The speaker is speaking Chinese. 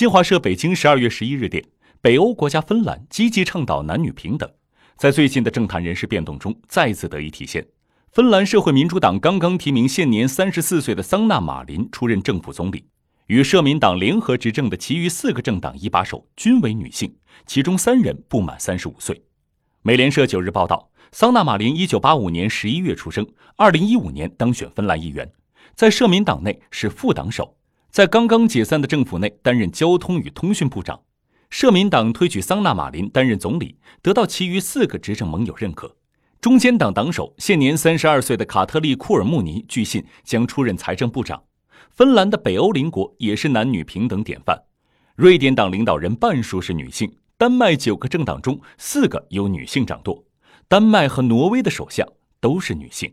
新华社北京十二月十一日电，北欧国家芬兰积极倡导男女平等，在最近的政坛人事变动中再次得以体现。芬兰社会民主党刚刚提名现年三十四岁的桑纳马林出任政府总理，与社民党联合执政的其余四个政党一把手均为女性，其中三人不满三十五岁。美联社九日报道，桑纳马林一九八五年十一月出生，二零一五年当选芬兰议员，在社民党内是副党首。在刚刚解散的政府内担任交通与通讯部长，社民党推举桑纳马林担任总理，得到其余四个执政盟友认可。中间党党首现年三十二岁的卡特利库尔穆尼据信将出任财政部长。芬兰的北欧邻国也是男女平等典范，瑞典党领导人半数是女性，丹麦九个政党中四个由女性掌舵，丹麦和挪威的首相都是女性。